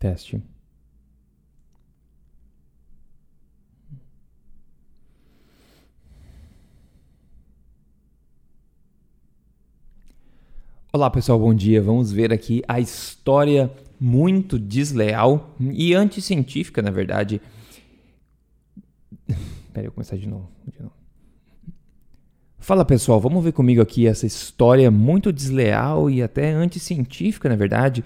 Teste. Olá pessoal, bom dia. Vamos ver aqui a história muito desleal e anticientífica, na verdade. Peraí, eu vou começar de novo, de novo. Fala pessoal, vamos ver comigo aqui essa história muito desleal e até anticientífica, na verdade,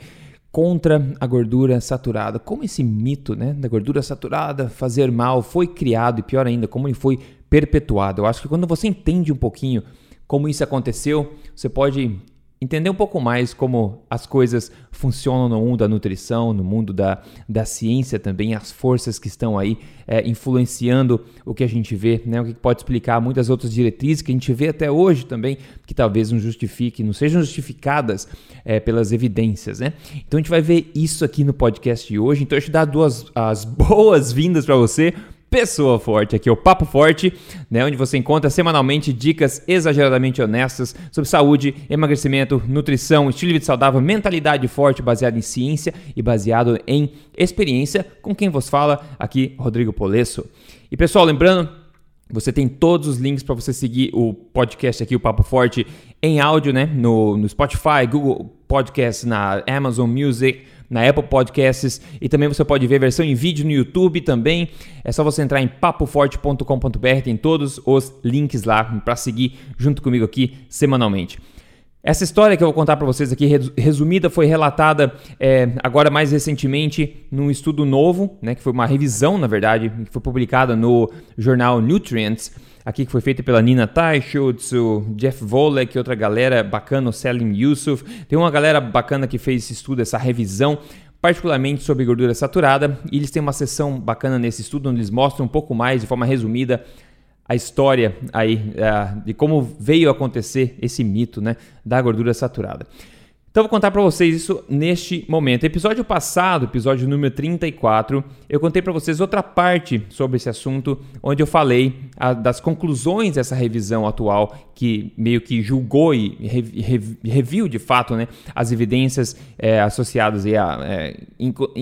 contra a gordura saturada. Como esse mito né, da gordura saturada fazer mal foi criado e pior ainda, como ele foi perpetuado. Eu acho que quando você entende um pouquinho como isso aconteceu, você pode entender um pouco mais como as coisas funcionam no mundo da nutrição, no mundo da, da ciência também, as forças que estão aí é, influenciando o que a gente vê, né? o que pode explicar muitas outras diretrizes que a gente vê até hoje também, que talvez não justifique, não sejam justificadas é, pelas evidências. Né? Então a gente vai ver isso aqui no podcast de hoje. Então eu te dar duas as boas-vindas para você Pessoa Forte. Aqui é o Papo Forte, né, onde você encontra semanalmente dicas exageradamente honestas sobre saúde, emagrecimento, nutrição, estilo de vida saudável, mentalidade forte baseada em ciência e baseado em experiência, com quem vos fala aqui, Rodrigo Polesso. E pessoal, lembrando, você tem todos os links para você seguir o podcast aqui, o Papo Forte, em áudio, né? No, no Spotify, Google Podcast, na Amazon Music, na Apple Podcasts e também você pode ver a versão em vídeo no YouTube também. É só você entrar em papoforte.com.br, tem todos os links lá para seguir junto comigo aqui semanalmente. Essa história que eu vou contar para vocês aqui, resumida, foi relatada é, agora mais recentemente num estudo novo, né, que foi uma revisão, na verdade, que foi publicada no jornal Nutrients, aqui que foi feita pela Nina Teichholz, o Jeff Volek, outra galera bacana, o Selim Yusuf. Tem uma galera bacana que fez esse estudo, essa revisão, particularmente sobre gordura saturada, e eles têm uma sessão bacana nesse estudo onde eles mostram um pouco mais, de forma resumida, a história aí uh, de como veio acontecer esse mito né, da gordura saturada. Então eu vou contar para vocês isso neste momento. Episódio passado, episódio número 34, eu contei para vocês outra parte sobre esse assunto, onde eu falei a, das conclusões dessa revisão atual, que meio que julgou e reviu de fato né, as evidências é, associadas a, é,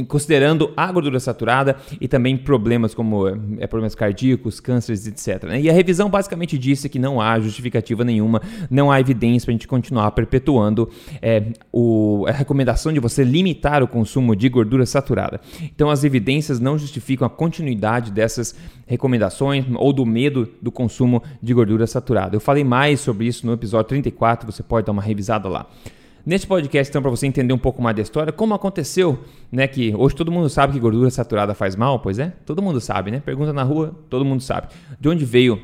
considerando a gordura saturada e também problemas como é, problemas cardíacos, cânceres, etc. Né? E a revisão basicamente disse que não há justificativa nenhuma, não há evidência para a gente continuar perpetuando é, o, a recomendação de você limitar o consumo de gordura saturada. Então, as evidências não justificam a continuidade dessas recomendações ou do medo do consumo de gordura saturada. Eu falei mais sobre isso no episódio 34, você pode dar uma revisada lá. Nesse podcast, então, para você entender um pouco mais da história, como aconteceu, né? Que hoje todo mundo sabe que gordura saturada faz mal, pois é? Todo mundo sabe, né? Pergunta na rua, todo mundo sabe. De onde veio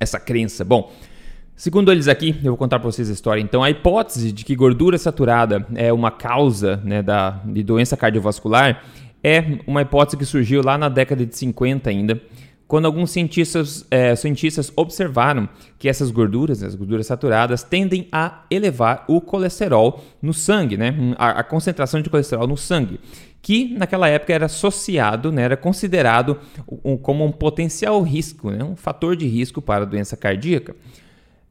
essa crença? Bom, Segundo eles aqui, eu vou contar para vocês a história. Então, a hipótese de que gordura saturada é uma causa né, da, de doença cardiovascular é uma hipótese que surgiu lá na década de 50 ainda, quando alguns cientistas, é, cientistas observaram que essas gorduras, as gorduras saturadas, tendem a elevar o colesterol no sangue, né? a, a concentração de colesterol no sangue que naquela época era associado, né, era considerado um, como um potencial risco, né, um fator de risco para a doença cardíaca.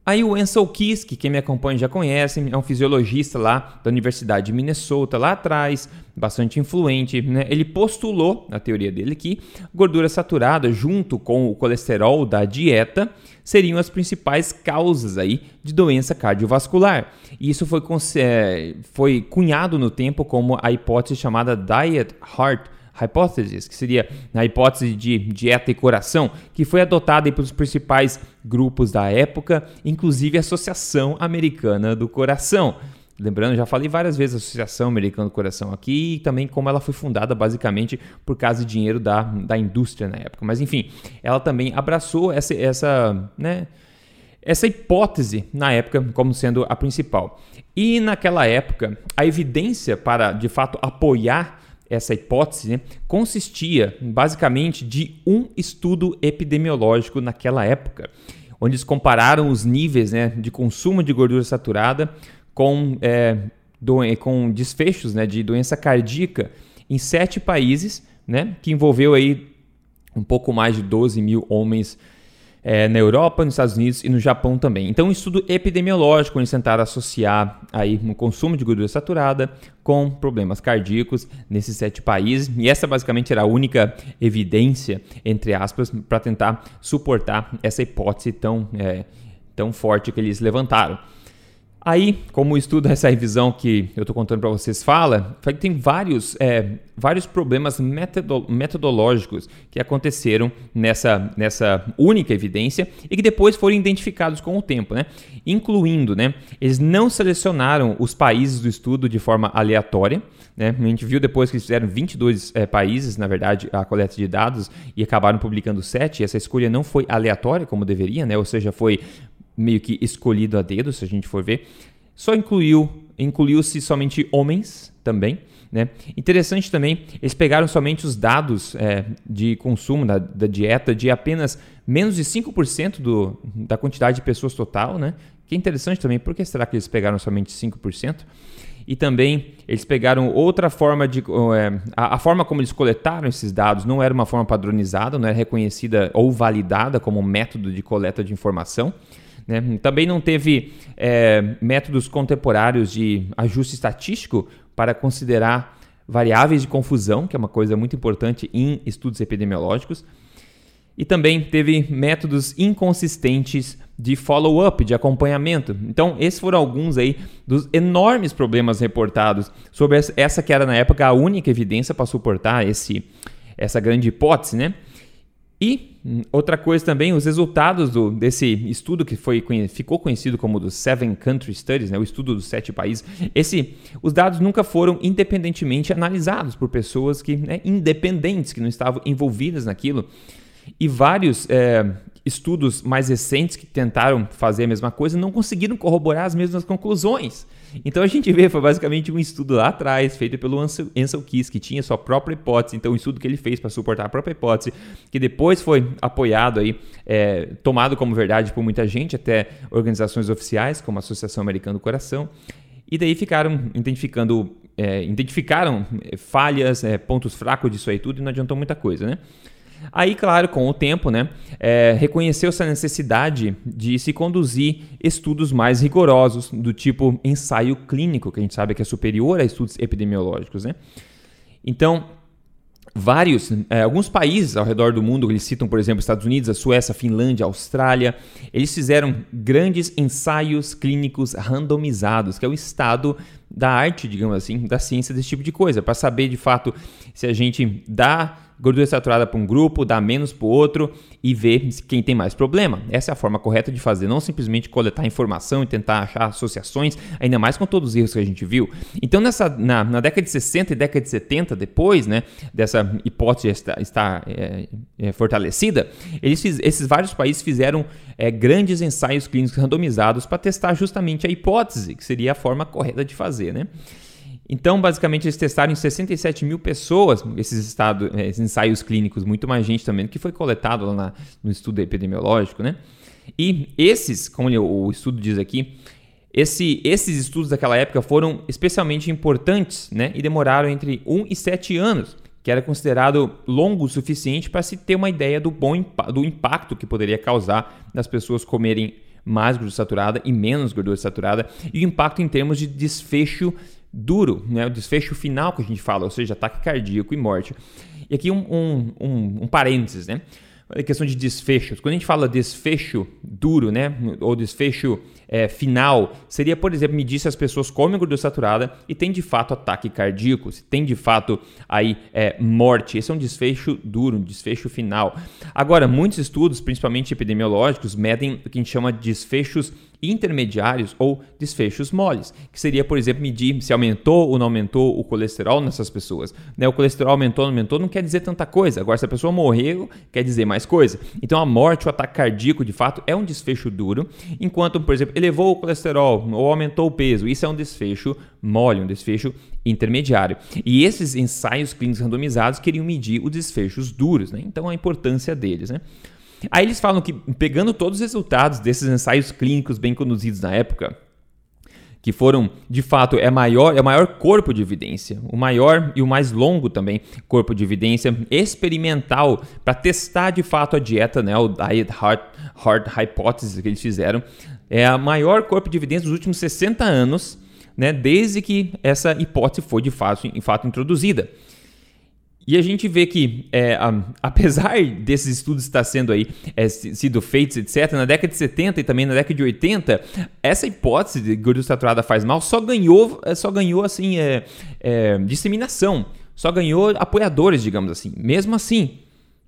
Aí o Ansel Keys, que quem me acompanha já conhece, é um fisiologista lá da Universidade de Minnesota, lá atrás, bastante influente, né? ele postulou, na teoria dele, que gordura saturada junto com o colesterol da dieta seriam as principais causas aí de doença cardiovascular. E isso foi, é, foi cunhado no tempo como a hipótese chamada Diet Heart Hypothesis, que seria a hipótese de dieta e coração, que foi adotada pelos principais grupos da época, inclusive a Associação Americana do Coração. Lembrando, já falei várias vezes a Associação Americana do Coração aqui e também como ela foi fundada basicamente por causa de dinheiro da, da indústria na época. Mas enfim, ela também abraçou essa, essa, né, essa hipótese na época como sendo a principal. E naquela época, a evidência para de fato apoiar essa hipótese né, consistia basicamente de um estudo epidemiológico naquela época, onde eles compararam os níveis né, de consumo de gordura saturada com, é, com desfechos né, de doença cardíaca em sete países, né, que envolveu aí um pouco mais de 12 mil homens é, na Europa, nos Estados Unidos e no Japão também. Então, um estudo epidemiológico, eles tentaram associar aí o consumo de gordura saturada com problemas cardíacos nesses sete países. E essa basicamente era a única evidência, entre aspas, para tentar suportar essa hipótese tão, é, tão forte que eles levantaram. Aí, como o estudo, essa revisão que eu estou contando para vocês fala, tem vários, é, vários problemas metodo metodológicos que aconteceram nessa, nessa única evidência e que depois foram identificados com o tempo, né? Incluindo, né? Eles não selecionaram os países do estudo de forma aleatória, né? A gente viu depois que eles fizeram 22 é, países, na verdade, a coleta de dados e acabaram publicando 7. Essa escolha não foi aleatória como deveria, né? Ou seja, foi meio que escolhido a dedo, se a gente for ver. Só incluiu, incluiu-se somente homens também. Né? Interessante também, eles pegaram somente os dados é, de consumo da, da, dieta de apenas menos de 5% do, da quantidade de pessoas total, né? que é interessante também, por que será que eles pegaram somente 5%? E também eles pegaram outra forma de. É, a, a, forma como eles coletaram esses dados não era uma forma padronizada, não era reconhecida ou validada como método de coleta de informação. Né? Também não teve é, métodos contemporâneos de ajuste estatístico para considerar variáveis de confusão, que é uma coisa muito importante em estudos epidemiológicos. E também teve métodos inconsistentes de follow-up, de acompanhamento. Então, esses foram alguns aí dos enormes problemas reportados sobre essa que era na época a única evidência para suportar esse, essa grande hipótese, né? E hum, outra coisa também, os resultados do, desse estudo que foi, ficou conhecido como do Seven Country Studies, né, o estudo dos sete países, esse, os dados nunca foram independentemente analisados por pessoas que né, independentes, que não estavam envolvidas naquilo. E vários é, estudos mais recentes que tentaram fazer a mesma coisa não conseguiram corroborar as mesmas conclusões. Então a gente vê, foi basicamente um estudo lá atrás, feito pelo Ansel, Ansel Keys, que tinha sua própria hipótese, então o estudo que ele fez para suportar a própria hipótese, que depois foi apoiado aí, é, tomado como verdade por muita gente, até organizações oficiais, como a Associação Americana do Coração, e daí ficaram identificando, é, identificaram é, falhas, é, pontos fracos disso aí tudo, e não adiantou muita coisa, né? Aí, claro, com o tempo, né, é, reconheceu essa necessidade de se conduzir estudos mais rigorosos, do tipo ensaio clínico, que a gente sabe que é superior a estudos epidemiológicos. Né? Então, vários, é, alguns países ao redor do mundo, eles citam, por exemplo, Estados Unidos, a Suécia, a Finlândia, a Austrália, eles fizeram grandes ensaios clínicos randomizados, que é o estado da arte, digamos assim, da ciência desse tipo de coisa, para saber de fato se a gente dá gordura saturada para um grupo, dá menos para o outro e ver quem tem mais problema. Essa é a forma correta de fazer, não simplesmente coletar informação e tentar achar associações, ainda mais com todos os erros que a gente viu. Então, nessa, na, na década de 60 e década de 70, depois né, dessa hipótese estar, estar é, é, fortalecida, eles esses vários países fizeram é, grandes ensaios clínicos randomizados para testar justamente a hipótese, que seria a forma correta de fazer. Né? Então, basicamente, eles testaram em 67 mil pessoas esses, eh, esses ensaios clínicos, muito mais gente também, que foi coletado lá na, no estudo epidemiológico, né? E esses, como o estudo diz aqui, esse, esses estudos daquela época foram especialmente importantes, né? E demoraram entre 1 e 7 anos, que era considerado longo o suficiente para se ter uma ideia do bom do impacto que poderia causar nas pessoas comerem mais gordura saturada e menos gordura saturada e o impacto em termos de desfecho duro, né? o desfecho final que a gente fala, ou seja, ataque cardíaco e morte. E aqui um, um, um, um parênteses, né? A questão de desfechos. Quando a gente fala desfecho duro, né, ou desfecho é, final, seria, por exemplo, medir se as pessoas comem gordura saturada e tem de fato ataque cardíaco, se tem de fato aí é, morte. Esse é um desfecho duro, um desfecho final. Agora, muitos estudos, principalmente epidemiológicos, medem o que a gente chama de desfechos intermediários ou desfechos moles, que seria, por exemplo, medir se aumentou ou não aumentou o colesterol nessas pessoas. Né? O colesterol aumentou ou não aumentou não quer dizer tanta coisa. Agora, se a pessoa morreu, quer dizer mais coisa. Então, a morte, o ataque cardíaco, de fato, é um desfecho duro, enquanto, por exemplo, elevou o colesterol ou aumentou o peso, isso é um desfecho mole, um desfecho intermediário. E esses ensaios clínicos randomizados queriam medir os desfechos duros, né? então a importância deles. Né? Aí eles falam que, pegando todos os resultados desses ensaios clínicos bem conduzidos na época, que foram, de fato, é maior, é o maior corpo de evidência, o maior e o mais longo também corpo de evidência experimental para testar de fato a dieta, né, o Diet Heart, Heart Hypothesis que eles fizeram, é a maior corpo de evidência dos últimos 60 anos, né, desde que essa hipótese foi de fato, em fato introduzida. E a gente vê que, é, apesar desses estudos estar sendo aí, é, sido feitos, etc., na década de 70 e também na década de 80, essa hipótese de gordura saturada faz mal só ganhou, é, só ganhou assim, é, é, disseminação, só ganhou apoiadores, digamos assim. Mesmo assim,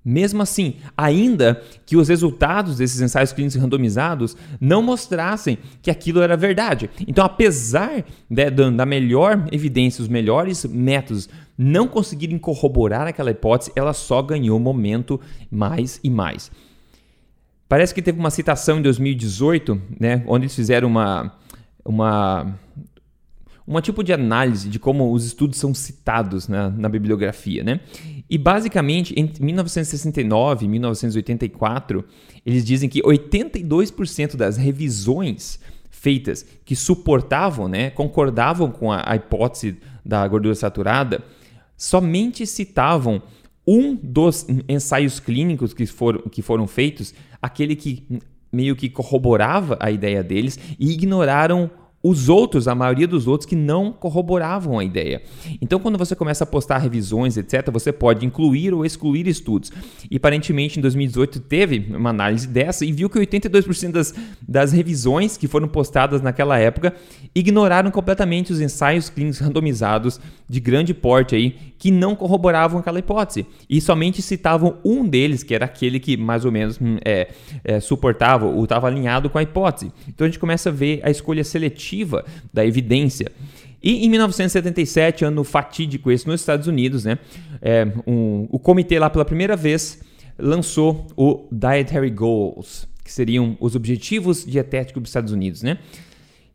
mesmo assim, ainda que os resultados desses ensaios clínicos randomizados não mostrassem que aquilo era verdade. Então, apesar de, da melhor evidência, os melhores métodos não conseguirem corroborar aquela hipótese, ela só ganhou momento mais e mais. Parece que teve uma citação em 2018, né, onde eles fizeram uma, uma um tipo de análise de como os estudos são citados na, na bibliografia, né? E basicamente, entre 1969 e 1984, eles dizem que 82% das revisões feitas que suportavam, né, concordavam com a, a hipótese da gordura saturada, somente citavam um dos ensaios clínicos que foram, que foram feitos, aquele que meio que corroborava a ideia deles, e ignoraram os outros, a maioria dos outros que não corroboravam a ideia. Então, quando você começa a postar revisões, etc., você pode incluir ou excluir estudos. E aparentemente, em 2018, teve uma análise dessa e viu que 82% das, das revisões que foram postadas naquela época ignoraram completamente os ensaios clínicos randomizados de grande porte aí que não corroboravam aquela hipótese e somente citavam um deles, que era aquele que mais ou menos hum, é, é, suportava ou estava alinhado com a hipótese. Então, a gente começa a ver a escolha seletiva da evidência. E em 1977, ano fatídico esse nos Estados Unidos, né, é, um, o comitê lá pela primeira vez lançou o Dietary Goals, que seriam os objetivos dietéticos dos Estados Unidos, né?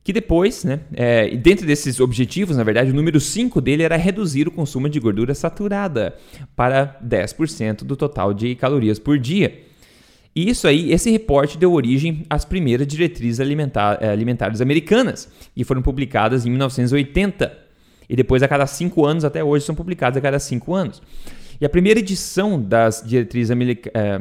Que depois, né, é, dentro desses objetivos, na verdade, o número 5 dele era reduzir o consumo de gordura saturada para 10% do total de calorias por dia. E isso aí, esse reporte deu origem às primeiras diretrizes alimentar, eh, alimentares americanas, que foram publicadas em 1980. E depois, a cada cinco anos, até hoje, são publicadas a cada cinco anos. E a primeira edição das diretrizes é,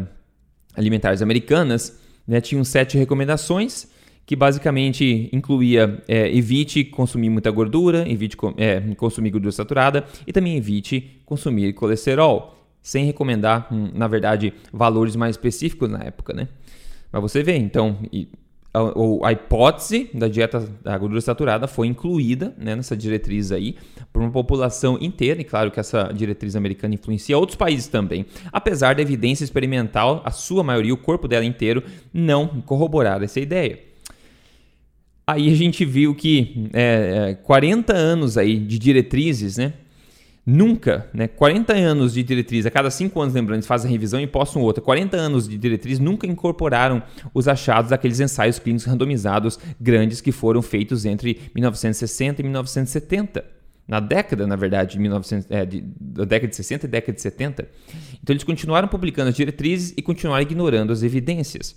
alimentares americanas né, tinha sete recomendações, que basicamente incluía é, evite consumir muita gordura, evite é, consumir gordura saturada e também evite consumir colesterol sem recomendar, hum, na verdade, valores mais específicos na época, né? Mas você vê, então, a, a, hipótese da dieta da gordura saturada foi incluída né, nessa diretriz aí por uma população inteira, e claro que essa diretriz americana influencia outros países também, apesar da evidência experimental, a sua maioria, o corpo dela inteiro, não corroborar essa ideia. Aí a gente viu que é, 40 é, anos aí de diretrizes, né? Nunca, né? 40 anos de diretriz, a cada 5 anos, lembrando, eles fazem a revisão e postam outra. 40 anos de diretriz nunca incorporaram os achados daqueles ensaios clínicos randomizados grandes que foram feitos entre 1960 e 1970. Na década, na verdade, de 1900, é, de, da década de 60 e década de 70. Então eles continuaram publicando as diretrizes e continuaram ignorando as evidências.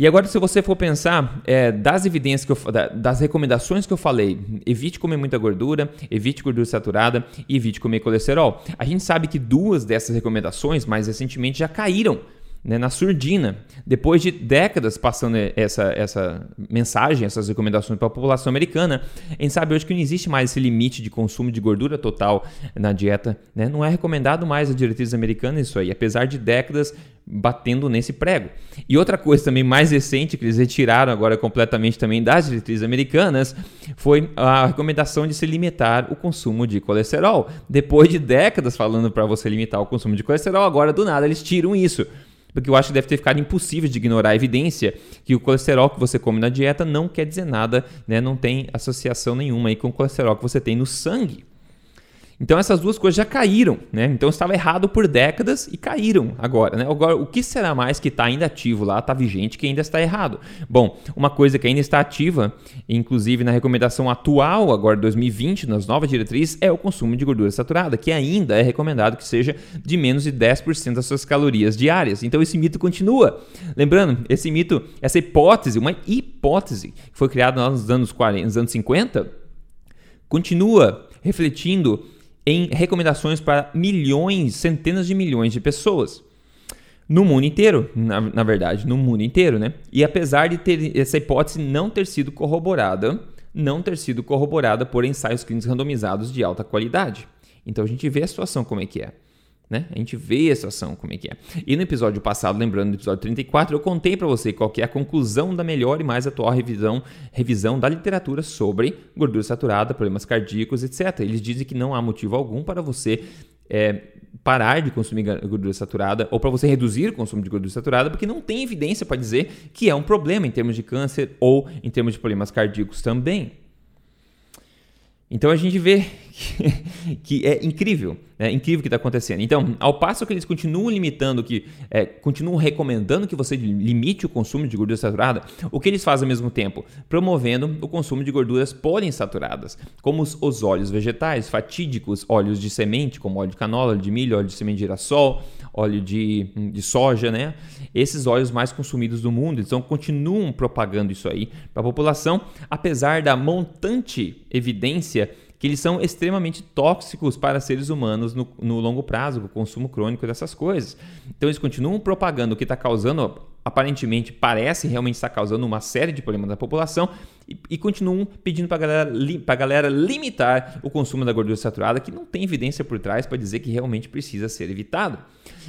E agora, se você for pensar é, das evidências que eu, das recomendações que eu falei, evite comer muita gordura, evite gordura saturada e evite comer colesterol. A gente sabe que duas dessas recomendações mais recentemente já caíram né, na surdina. Depois de décadas passando essa, essa mensagem, essas recomendações para a população americana, a gente sabe hoje que não existe mais esse limite de consumo de gordura total na dieta. Né? Não é recomendado mais a diretriz americana isso aí, apesar de décadas batendo nesse prego. E outra coisa também mais recente que eles retiraram agora completamente também das diretrizes americanas foi a recomendação de se limitar o consumo de colesterol. Depois de décadas falando para você limitar o consumo de colesterol, agora do nada eles tiram isso. Porque eu acho que deve ter ficado impossível de ignorar a evidência que o colesterol que você come na dieta não quer dizer nada, né? não tem associação nenhuma aí com o colesterol que você tem no sangue. Então essas duas coisas já caíram, né? Então estava errado por décadas e caíram agora, né? Agora, o que será mais que está ainda ativo lá, está vigente, que ainda está errado? Bom, uma coisa que ainda está ativa, inclusive na recomendação atual, agora 2020, nas novas diretrizes, é o consumo de gordura saturada, que ainda é recomendado que seja de menos de 10% das suas calorias diárias. Então esse mito continua. Lembrando, esse mito, essa hipótese, uma hipótese que foi criada nos anos 40, nos anos 50, continua refletindo em recomendações para milhões, centenas de milhões de pessoas. No mundo inteiro, na, na, verdade, no mundo inteiro, né? E apesar de ter essa hipótese não ter sido corroborada, não ter sido corroborada por ensaios clínicos randomizados de alta qualidade. Então a gente vê a situação como é que é. Né? A gente vê a situação como é que é. E no episódio passado, lembrando do episódio 34, eu contei para você qual é a conclusão da melhor e mais atual revisão, revisão da literatura sobre gordura saturada, problemas cardíacos, etc. Eles dizem que não há motivo algum para você é, parar de consumir gordura saturada ou para você reduzir o consumo de gordura saturada, porque não tem evidência para dizer que é um problema em termos de câncer ou em termos de problemas cardíacos também. Então a gente vê que, que é incrível, é incrível o que está acontecendo. Então, ao passo que eles continuam limitando, que é, continuam recomendando que você limite o consumo de gordura saturada, o que eles fazem ao mesmo tempo? Promovendo o consumo de gorduras poliinsaturadas, como os, os óleos vegetais, fatídicos óleos de semente, como óleo de canola, óleo de milho, óleo de semente de girassol, óleo de, de soja, né? Esses óleos mais consumidos do mundo, então continuam propagando isso aí para a população, apesar da montante evidência que eles são extremamente tóxicos para seres humanos no, no longo prazo, o consumo crônico dessas coisas. Então eles continuam propagando o que está causando, aparentemente parece realmente estar causando uma série de problemas na população e, e continuam pedindo para a galera, galera limitar o consumo da gordura saturada, que não tem evidência por trás para dizer que realmente precisa ser evitado.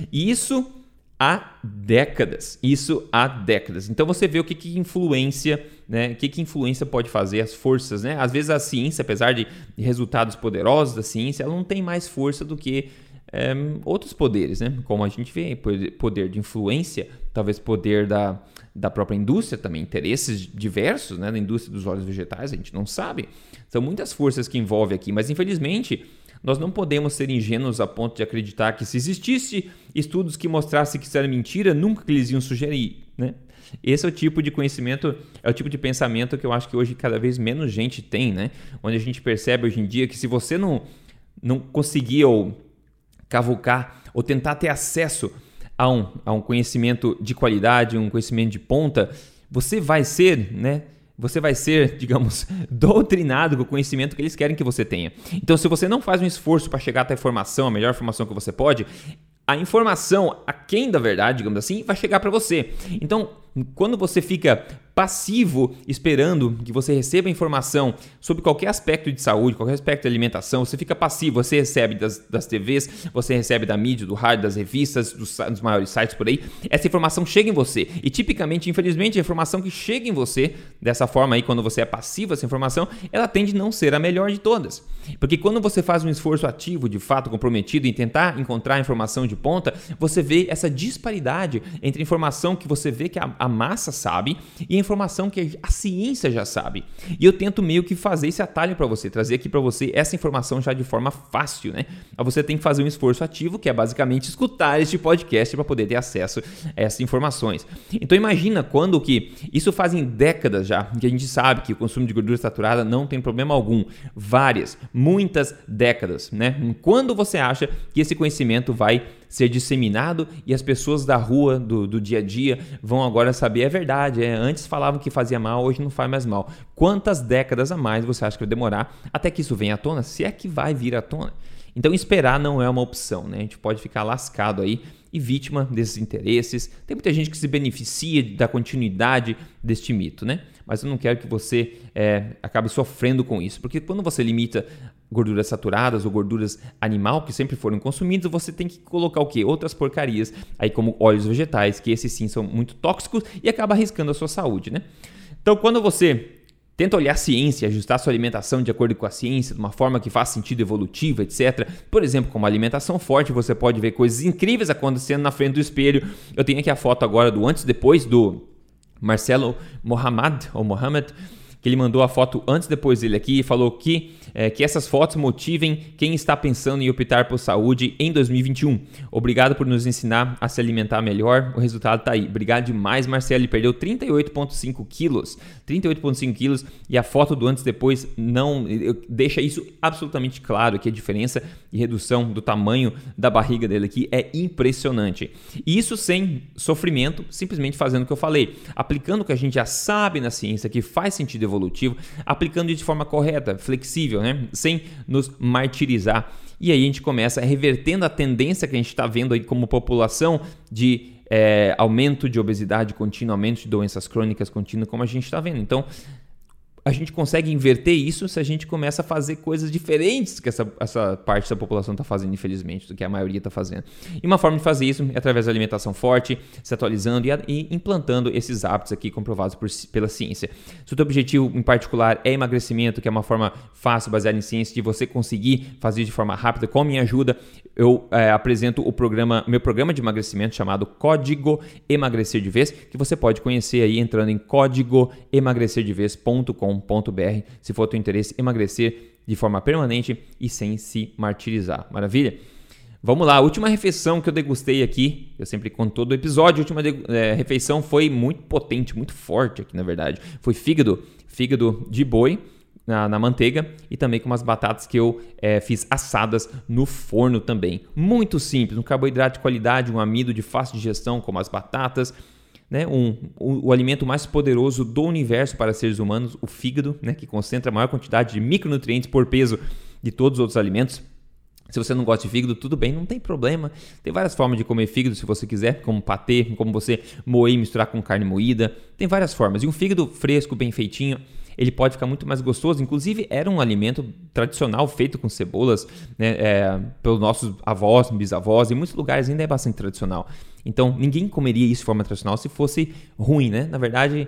E isso há décadas. Isso há décadas. Então você vê o que, que influência, né? O que, que influência pode fazer as forças, né? Às vezes a ciência, apesar de resultados poderosos da ciência, ela não tem mais força do que é, outros poderes, né? Como a gente vê, poder de influência, talvez poder da, da própria indústria também, interesses diversos, né? Da indústria dos óleos vegetais, a gente não sabe. São muitas forças que envolvem aqui, mas infelizmente nós não podemos ser ingênuos a ponto de acreditar que se existisse estudos que mostrassem que isso era mentira, nunca que eles iam sugerir, né? Esse é o tipo de conhecimento, é o tipo de pensamento que eu acho que hoje cada vez menos gente tem, né? Onde a gente percebe hoje em dia que se você não, não conseguir ou cavucar ou tentar ter acesso a um, a um conhecimento de qualidade, um conhecimento de ponta, você vai ser, né? Você vai ser, digamos, doutrinado com o conhecimento que eles querem que você tenha. Então, se você não faz um esforço para chegar até a informação, a melhor informação que você pode, a informação, a quem da verdade, digamos assim, vai chegar para você. Então, quando você fica passivo esperando que você receba informação sobre qualquer aspecto de saúde, qualquer aspecto de alimentação, você fica passivo, você recebe das, das TVs, você recebe da mídia, do rádio, das revistas, dos, dos maiores sites por aí, essa informação chega em você. E tipicamente, infelizmente, a informação que chega em você, dessa forma aí, quando você é passivo essa informação, ela tende a não ser a melhor de todas. Porque quando você faz um esforço ativo, de fato comprometido em tentar encontrar informação de ponta, você vê essa disparidade entre informação que você vê que a, a massa sabe e a informação que a ciência já sabe. E eu tento meio que fazer esse atalho para você, trazer aqui para você essa informação já de forma fácil, né? Você tem que fazer um esforço ativo, que é basicamente escutar este podcast para poder ter acesso a essas informações. Então imagina quando que isso fazem décadas já que a gente sabe que o consumo de gordura saturada não tem problema algum, várias, muitas décadas, né? Quando você acha que esse conhecimento vai ser disseminado e as pessoas da rua, do, do dia a dia, vão agora saber, é verdade, é, antes falavam que fazia mal, hoje não faz mais mal. Quantas décadas a mais você acha que vai demorar até que isso venha à tona? Se é que vai vir à tona. Então esperar não é uma opção, né? A gente pode ficar lascado aí e vítima desses interesses. Tem muita gente que se beneficia da continuidade deste mito, né? Mas eu não quero que você é, acabe sofrendo com isso, porque quando você limita gorduras saturadas ou gorduras animal que sempre foram consumidas, você tem que colocar o que? Outras porcarias, aí como óleos vegetais, que esses sim são muito tóxicos e acaba arriscando a sua saúde, né? Então, quando você Tenta olhar a ciência, ajustar sua alimentação de acordo com a ciência, de uma forma que faz sentido evolutiva, etc. Por exemplo, com uma alimentação forte, você pode ver coisas incríveis acontecendo na frente do espelho. Eu tenho aqui a foto agora do antes e depois do Marcelo Mohamed, ou Mohamed, que ele mandou a foto antes depois dele aqui e falou que, é, que essas fotos motivem quem está pensando em optar por saúde em 2021. Obrigado por nos ensinar a se alimentar melhor. O resultado está aí. Obrigado demais, Marcelo. Ele perdeu 38,5 quilos. 38,5 quilos e a foto do antes e depois não deixa isso absolutamente claro que a diferença e redução do tamanho da barriga dele aqui é impressionante. E isso sem sofrimento, simplesmente fazendo o que eu falei, aplicando o que a gente já sabe na ciência que faz sentido evolutivo, aplicando de forma correta, flexível, né? sem nos martirizar. E aí a gente começa revertendo a tendência que a gente está vendo aí como população de é, aumento de obesidade contínuo, aumento de doenças crônicas contínuo, como a gente está vendo. Então, a gente consegue inverter isso se a gente começa a fazer coisas diferentes que essa, essa parte da população está fazendo, infelizmente, do que a maioria está fazendo. E uma forma de fazer isso é através da alimentação forte, se atualizando e, e implantando esses hábitos aqui comprovados por, pela ciência. Se o teu objetivo em particular é emagrecimento, que é uma forma fácil, baseada em ciência, de você conseguir fazer de forma rápida, com a minha ajuda, eu é, apresento o programa, meu programa de emagrecimento chamado Código Emagrecer de Vez, que você pode conhecer aí entrando em códigoemagrecerdevez.com se for teu interesse emagrecer de forma permanente e sem se martirizar. Maravilha? Vamos lá, a última refeição que eu degustei aqui, eu sempre conto todo o episódio, a última é, refeição foi muito potente, muito forte aqui na verdade. Foi fígado, fígado de boi na, na manteiga e também com umas batatas que eu é, fiz assadas no forno também. Muito simples, um carboidrato de qualidade, um amido de fácil digestão como as batatas, né, um, o, o, alimento mais poderoso do universo para seres humanos, o fígado, né, que concentra a maior quantidade de micronutrientes por peso de todos os outros alimentos. Se você não gosta de fígado, tudo bem, não tem problema. Tem várias formas de comer fígado se você quiser, como patê, como você moer e misturar com carne moída. Tem várias formas. E um fígado fresco, bem feitinho, ele pode ficar muito mais gostoso. Inclusive, era um alimento tradicional feito com cebolas, né, é, pelos nossos avós, bisavós, em muitos lugares ainda é bastante tradicional. Então, ninguém comeria isso de forma tradicional se fosse ruim, né? Na verdade,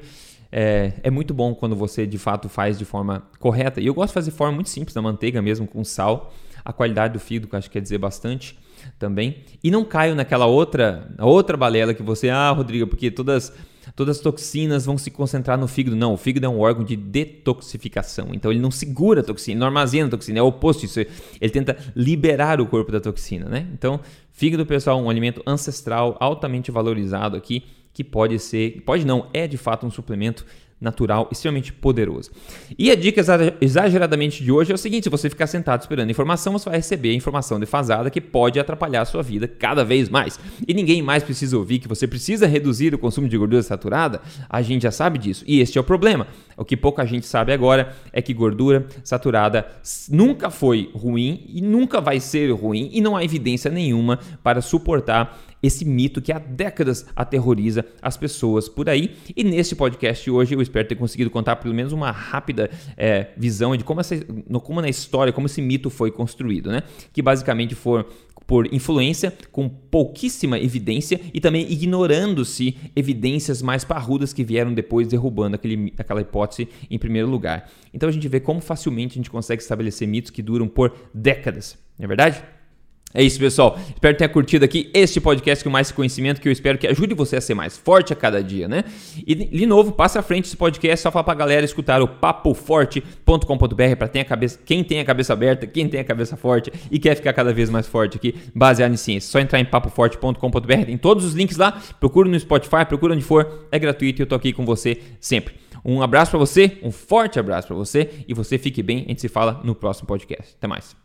é, é, muito bom quando você de fato faz de forma correta. E eu gosto de fazer de forma muito simples, na manteiga mesmo, com sal. A qualidade do fígado, que acho que quer dizer bastante também. E não caio naquela outra, outra balela que você, ah, Rodrigo, porque todas todas as toxinas vão se concentrar no fígado. Não, o fígado é um órgão de detoxificação. Então ele não segura a toxina, não armazena a toxina, é o oposto disso. Ele tenta liberar o corpo da toxina, né? Então, fígado, pessoal, um alimento ancestral altamente valorizado aqui, que pode ser, pode não, é de fato um suplemento natural, extremamente poderoso. E a dica exageradamente de hoje é o seguinte: se você ficar sentado esperando informação, você vai receber informação defasada que pode atrapalhar a sua vida cada vez mais. E ninguém mais precisa ouvir que você precisa reduzir o consumo de gordura saturada. A gente já sabe disso. E este é o problema. O que pouca gente sabe agora é que gordura saturada nunca foi ruim e nunca vai ser ruim e não há evidência nenhuma para suportar esse mito que há décadas aterroriza as pessoas por aí. E nesse podcast hoje eu espero ter conseguido contar pelo menos uma rápida é, visão de como, essa, como na história, como esse mito foi construído, né? Que basicamente for por influência, com pouquíssima evidência e também ignorando-se evidências mais parrudas que vieram depois, derrubando aquele, aquela hipótese em primeiro lugar. Então a gente vê como facilmente a gente consegue estabelecer mitos que duram por décadas, não é verdade? É isso, pessoal. Espero que tenha curtido aqui este podcast com mais conhecimento que eu espero que ajude você a ser mais forte a cada dia, né? E, de novo, passa à frente esse podcast, só falar pra galera escutar o papoforte.com.br para quem tem a cabeça aberta, quem tem a cabeça forte e quer ficar cada vez mais forte aqui, baseado em ciência. Só entrar em papoforte.com.br, tem todos os links lá, procura no Spotify, procura onde for, é gratuito e eu tô aqui com você sempre. Um abraço para você, um forte abraço para você e você fique bem. A gente se fala no próximo podcast. Até mais.